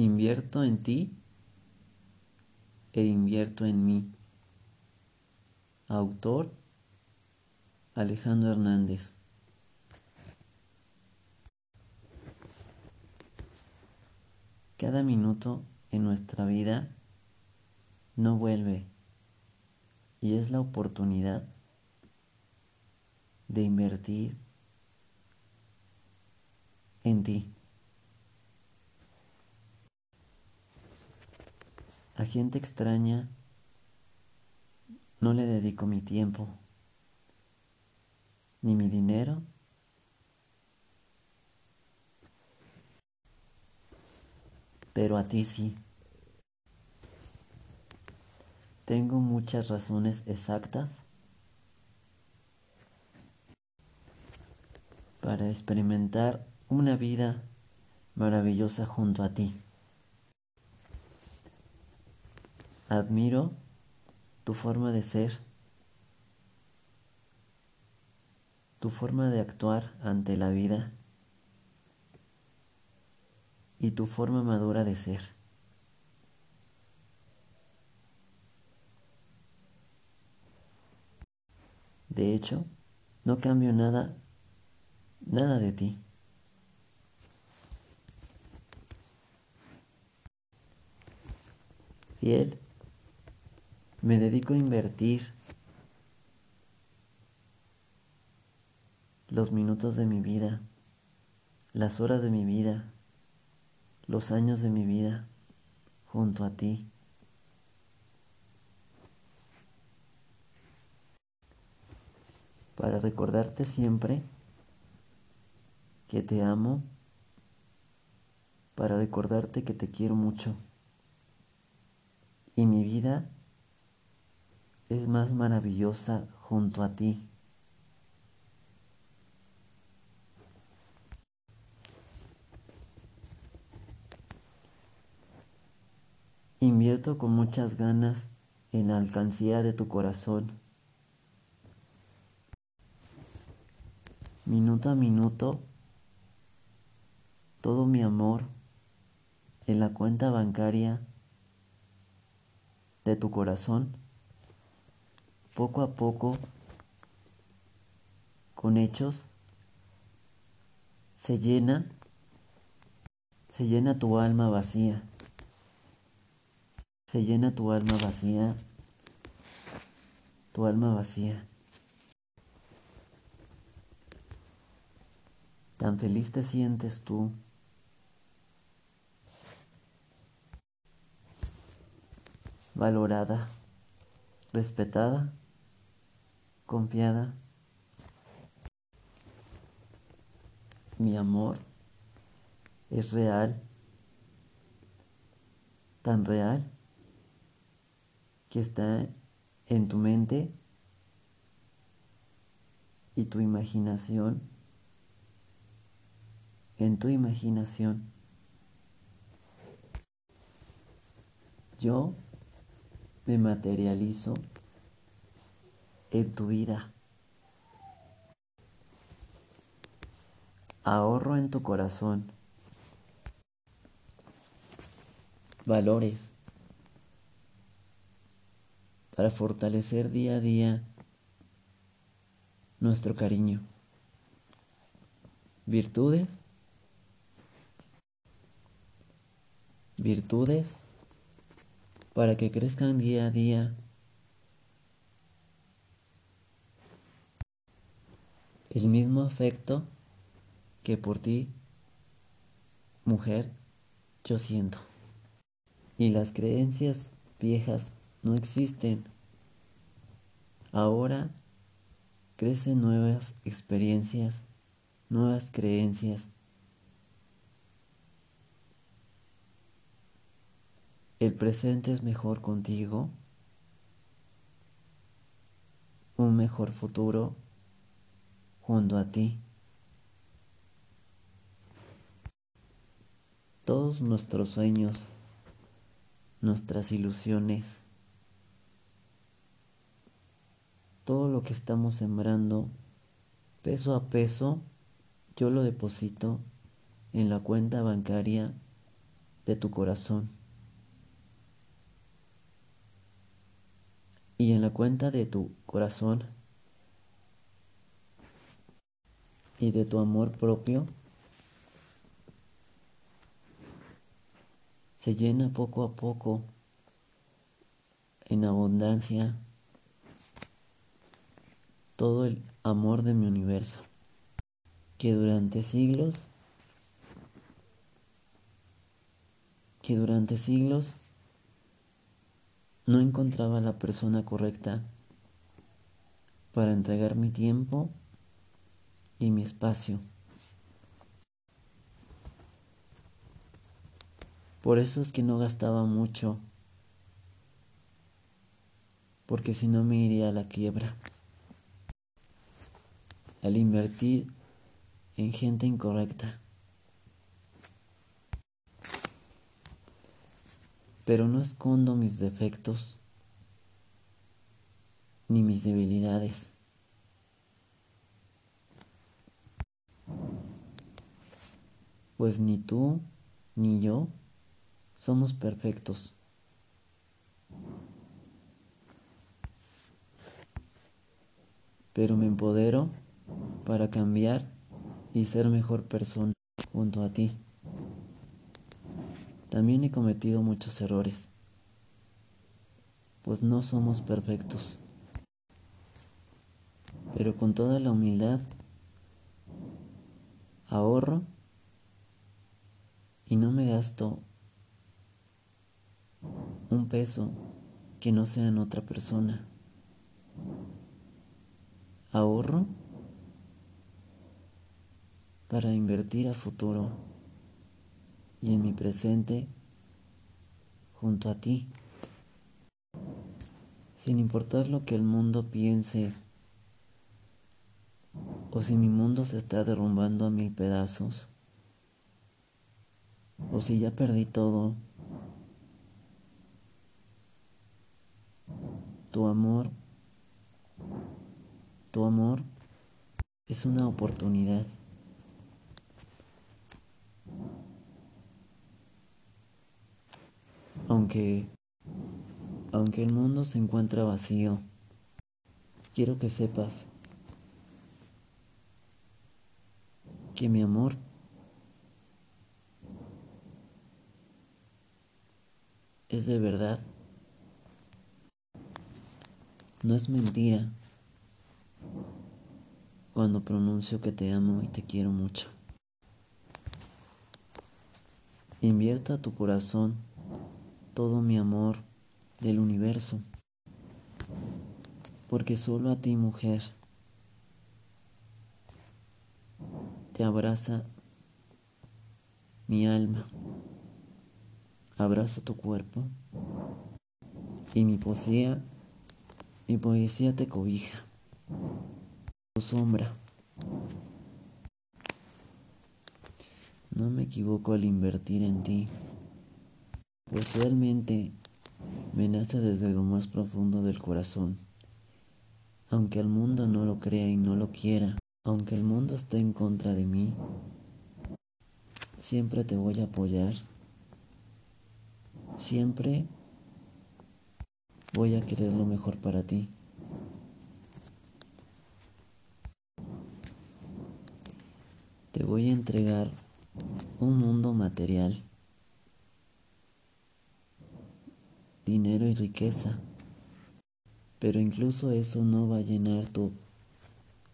Invierto en ti e invierto en mí. Autor Alejandro Hernández. Cada minuto en nuestra vida no vuelve y es la oportunidad de invertir en ti. A gente extraña no le dedico mi tiempo, ni mi dinero, pero a ti sí. Tengo muchas razones exactas para experimentar una vida maravillosa junto a ti. Admiro tu forma de ser, tu forma de actuar ante la vida y tu forma madura de ser. De hecho, no cambio nada, nada de ti. Fiel me dedico a invertir los minutos de mi vida, las horas de mi vida, los años de mi vida junto a ti. Para recordarte siempre que te amo, para recordarte que te quiero mucho. Y mi vida es más maravillosa junto a ti. Invierto con muchas ganas en la alcancía de tu corazón. Minuto a minuto, todo mi amor en la cuenta bancaria de tu corazón poco a poco, con hechos, se llena, se llena tu alma vacía, se llena tu alma vacía, tu alma vacía. Tan feliz te sientes tú. valorada, respetada confiada. Mi amor es real, tan real que está en tu mente y tu imaginación, en tu imaginación. Yo me materializo en tu vida. Ahorro en tu corazón. Valores para fortalecer día a día nuestro cariño. Virtudes. Virtudes para que crezcan día a día el mismo afecto que por ti, mujer, yo siento. Y las creencias viejas no existen. Ahora crecen nuevas experiencias, nuevas creencias. El presente es mejor contigo, un mejor futuro junto a ti. Todos nuestros sueños, nuestras ilusiones, todo lo que estamos sembrando, peso a peso, yo lo deposito en la cuenta bancaria de tu corazón. Y en la cuenta de tu corazón y de tu amor propio se llena poco a poco en abundancia todo el amor de mi universo, que durante siglos, que durante siglos no encontraba la persona correcta para entregar mi tiempo y mi espacio. Por eso es que no gastaba mucho, porque si no me iría a la quiebra al invertir en gente incorrecta. Pero no escondo mis defectos ni mis debilidades. Pues ni tú ni yo somos perfectos. Pero me empodero para cambiar y ser mejor persona junto a ti. También he cometido muchos errores, pues no somos perfectos. Pero con toda la humildad, ahorro y no me gasto un peso que no sea en otra persona. Ahorro para invertir a futuro y en mi presente junto a ti, sin importar lo que el mundo piense o si mi mundo se está derrumbando a mil pedazos o si ya perdí todo. Tu amor, tu amor es una oportunidad. Aunque, aunque el mundo se encuentra vacío, quiero que sepas que mi amor es de verdad. No es mentira cuando pronuncio que te amo y te quiero mucho. Invierta tu corazón todo mi amor del universo, porque solo a ti mujer abraza mi alma, abrazo tu cuerpo y mi poesía, mi poesía te cobija, tu sombra. No me equivoco al invertir en ti pues realmente me nace desde lo más profundo del corazón. Aunque el mundo no lo crea y no lo quiera, aunque el mundo esté en contra de mí, siempre te voy a apoyar. Siempre voy a querer lo mejor para ti. Te voy a entregar un mundo material dinero y riqueza. Pero incluso eso no va a llenar tu,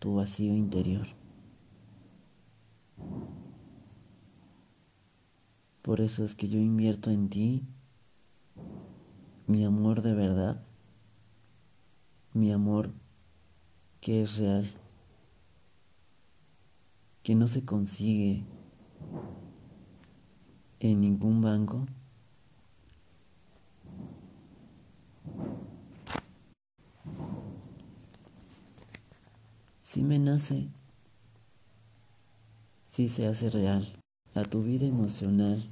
tu vacío interior. Por eso es que yo invierto en ti mi amor de verdad, mi amor que es real, que no se consigue en ningún banco Si me nace, si se hace real a tu vida emocional.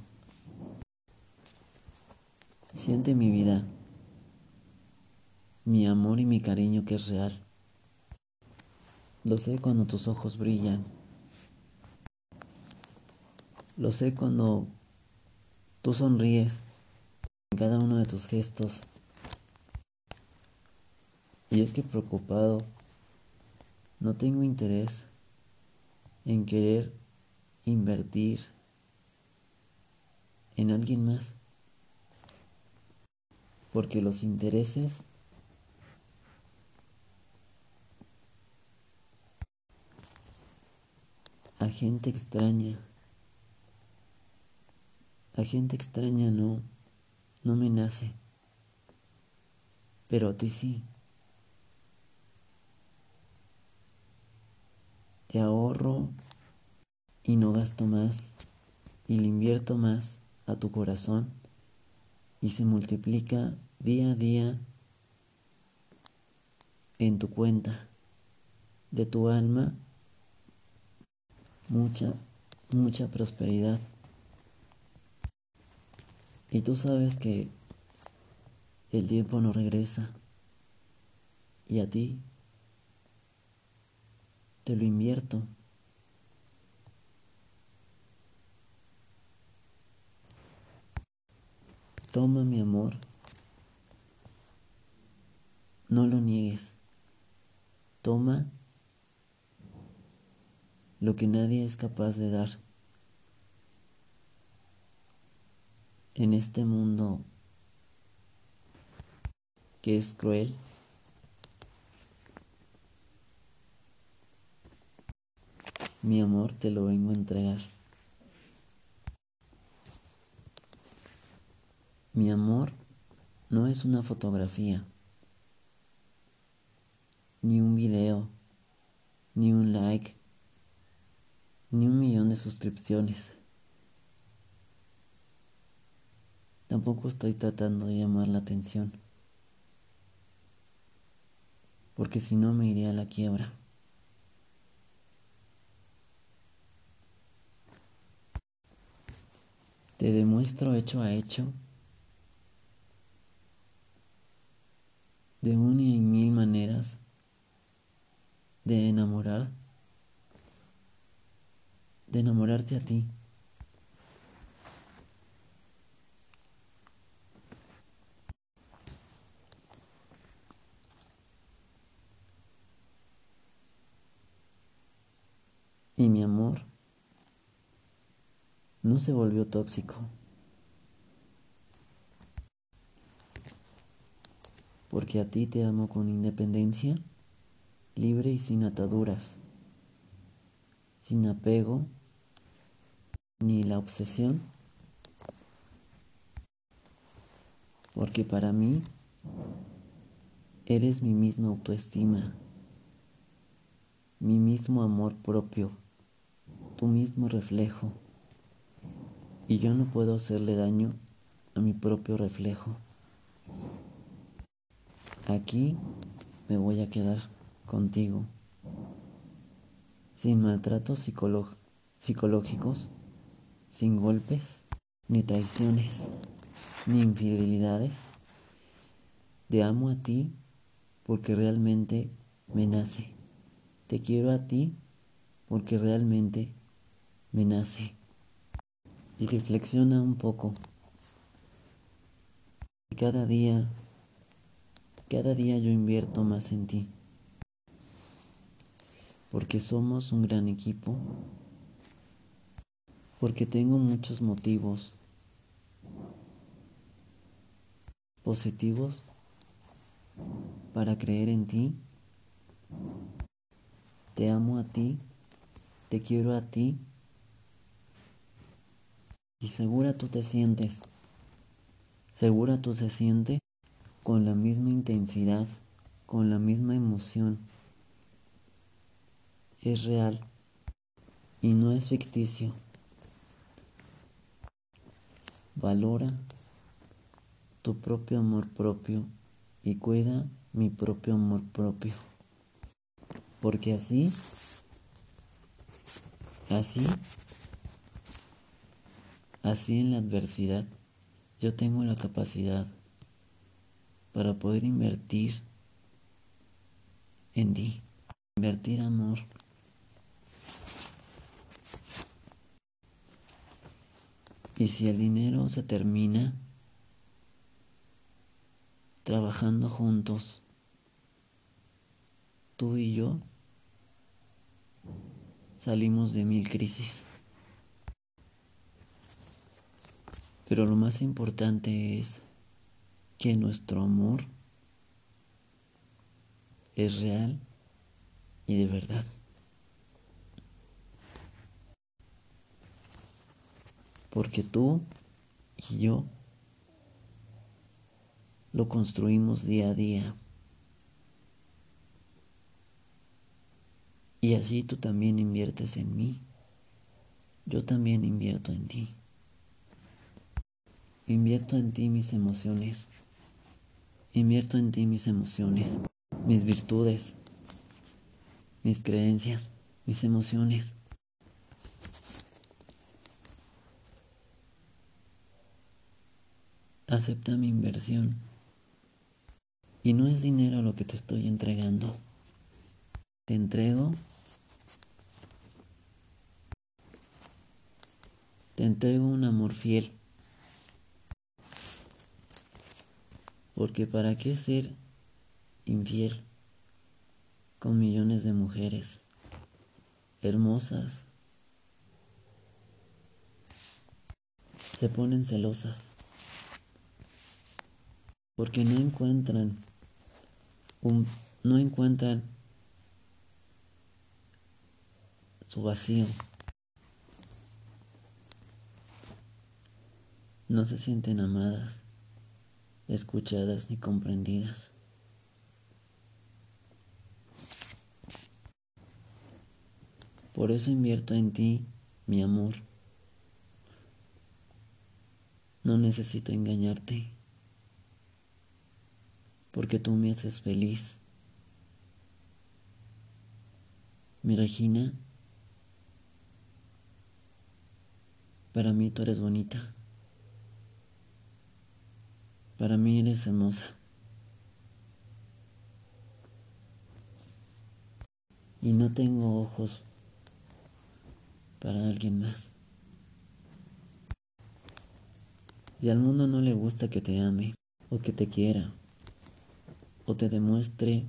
Siente mi vida, mi amor y mi cariño que es real. Lo sé cuando tus ojos brillan. Lo sé cuando Tú sonríes en cada uno de tus gestos. Y es que preocupado, no tengo interés en querer invertir en alguien más. Porque los intereses a gente extraña, a gente extraña no, no me nace, pero a ti sí. Te ahorro y no gasto más y le invierto más a tu corazón y se multiplica día a día en tu cuenta de tu alma mucha, mucha prosperidad. Y tú sabes que el tiempo no regresa y a ti te lo invierto. Toma mi amor. No lo niegues. Toma lo que nadie es capaz de dar. En este mundo que es cruel, mi amor te lo vengo a entregar. Mi amor no es una fotografía, ni un video, ni un like, ni un millón de suscripciones. Tampoco estoy tratando de llamar la atención, porque si no me iría a la quiebra. Te demuestro hecho a hecho de una y mil maneras de enamorar, de enamorarte a ti. Y mi amor no se volvió tóxico. porque a ti te amo con independencia, libre y sin ataduras, sin apego ni la obsesión, porque para mí eres mi misma autoestima, mi mismo amor propio, tu mismo reflejo, y yo no puedo hacerle daño a mi propio reflejo. Aquí me voy a quedar contigo, sin maltratos psicológicos, sin golpes, ni traiciones, ni infidelidades. Te amo a ti porque realmente me nace. Te quiero a ti porque realmente me nace. Y reflexiona un poco. Cada día cada día yo invierto más en ti, porque somos un gran equipo, porque tengo muchos motivos positivos para creer en ti. Te amo a ti, te quiero a ti y segura tú te sientes, segura tú se siente con la misma intensidad, con la misma emoción. Es real y no es ficticio. Valora tu propio amor propio y cuida mi propio amor propio. Porque así, así, así en la adversidad, yo tengo la capacidad para poder invertir en ti, invertir amor. Y si el dinero se termina trabajando juntos, tú y yo salimos de mil crisis. Pero lo más importante es que nuestro amor es real y de verdad. Porque tú y yo lo construimos día a día. Y así tú también inviertes en mí. Yo también invierto en ti. Invierto en ti mis emociones. Invierto en ti mis emociones, mis virtudes, mis creencias, mis emociones. Acepta mi inversión. Y no es dinero lo que te estoy entregando. Te entrego. Te entrego un amor fiel. Porque ¿para qué ser infiel con millones de mujeres hermosas? Se ponen celosas porque no encuentran un, no encuentran su vacío. No se sienten amadas escuchadas ni comprendidas. Por eso invierto en ti, mi amor. No necesito engañarte, porque tú me haces feliz. Mi Regina, para mí tú eres bonita. Para mí eres hermosa. Y no tengo ojos para alguien más. Y al mundo no le gusta que te ame, o que te quiera, o te demuestre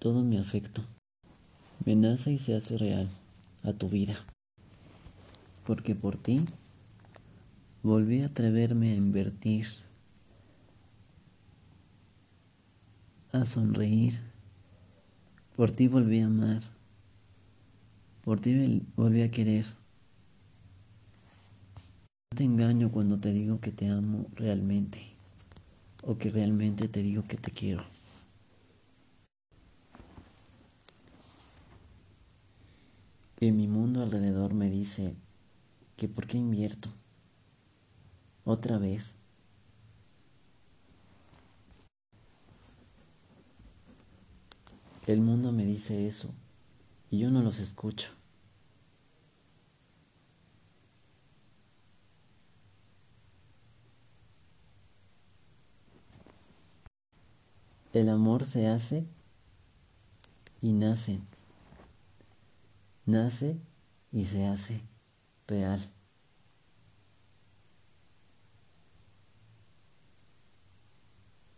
todo mi afecto. Me nace y se hace real a tu vida. Porque por ti volví a atreverme a invertir a sonreír. Por ti volví a amar. Por ti volví a querer. No te engaño cuando te digo que te amo realmente o que realmente te digo que te quiero. Y mi mundo alrededor me dice que por qué invierto otra vez El mundo me dice eso y yo no los escucho. El amor se hace y nace. Nace y se hace real.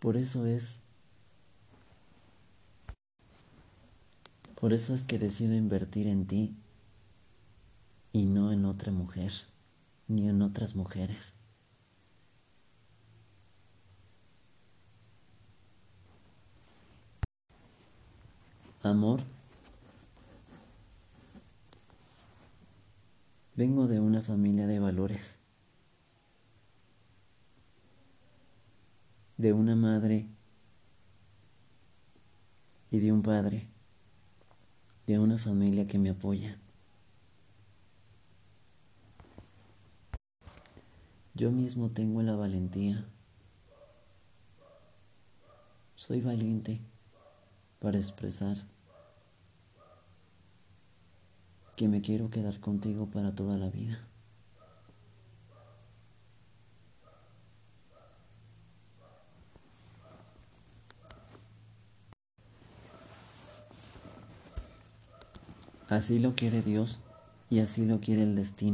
Por eso es Por eso es que decido invertir en ti y no en otra mujer, ni en otras mujeres. Amor, vengo de una familia de valores, de una madre y de un padre de una familia que me apoya. Yo mismo tengo la valentía. Soy valiente para expresar que me quiero quedar contigo para toda la vida. Así lo quiere Dios y así lo quiere el destino.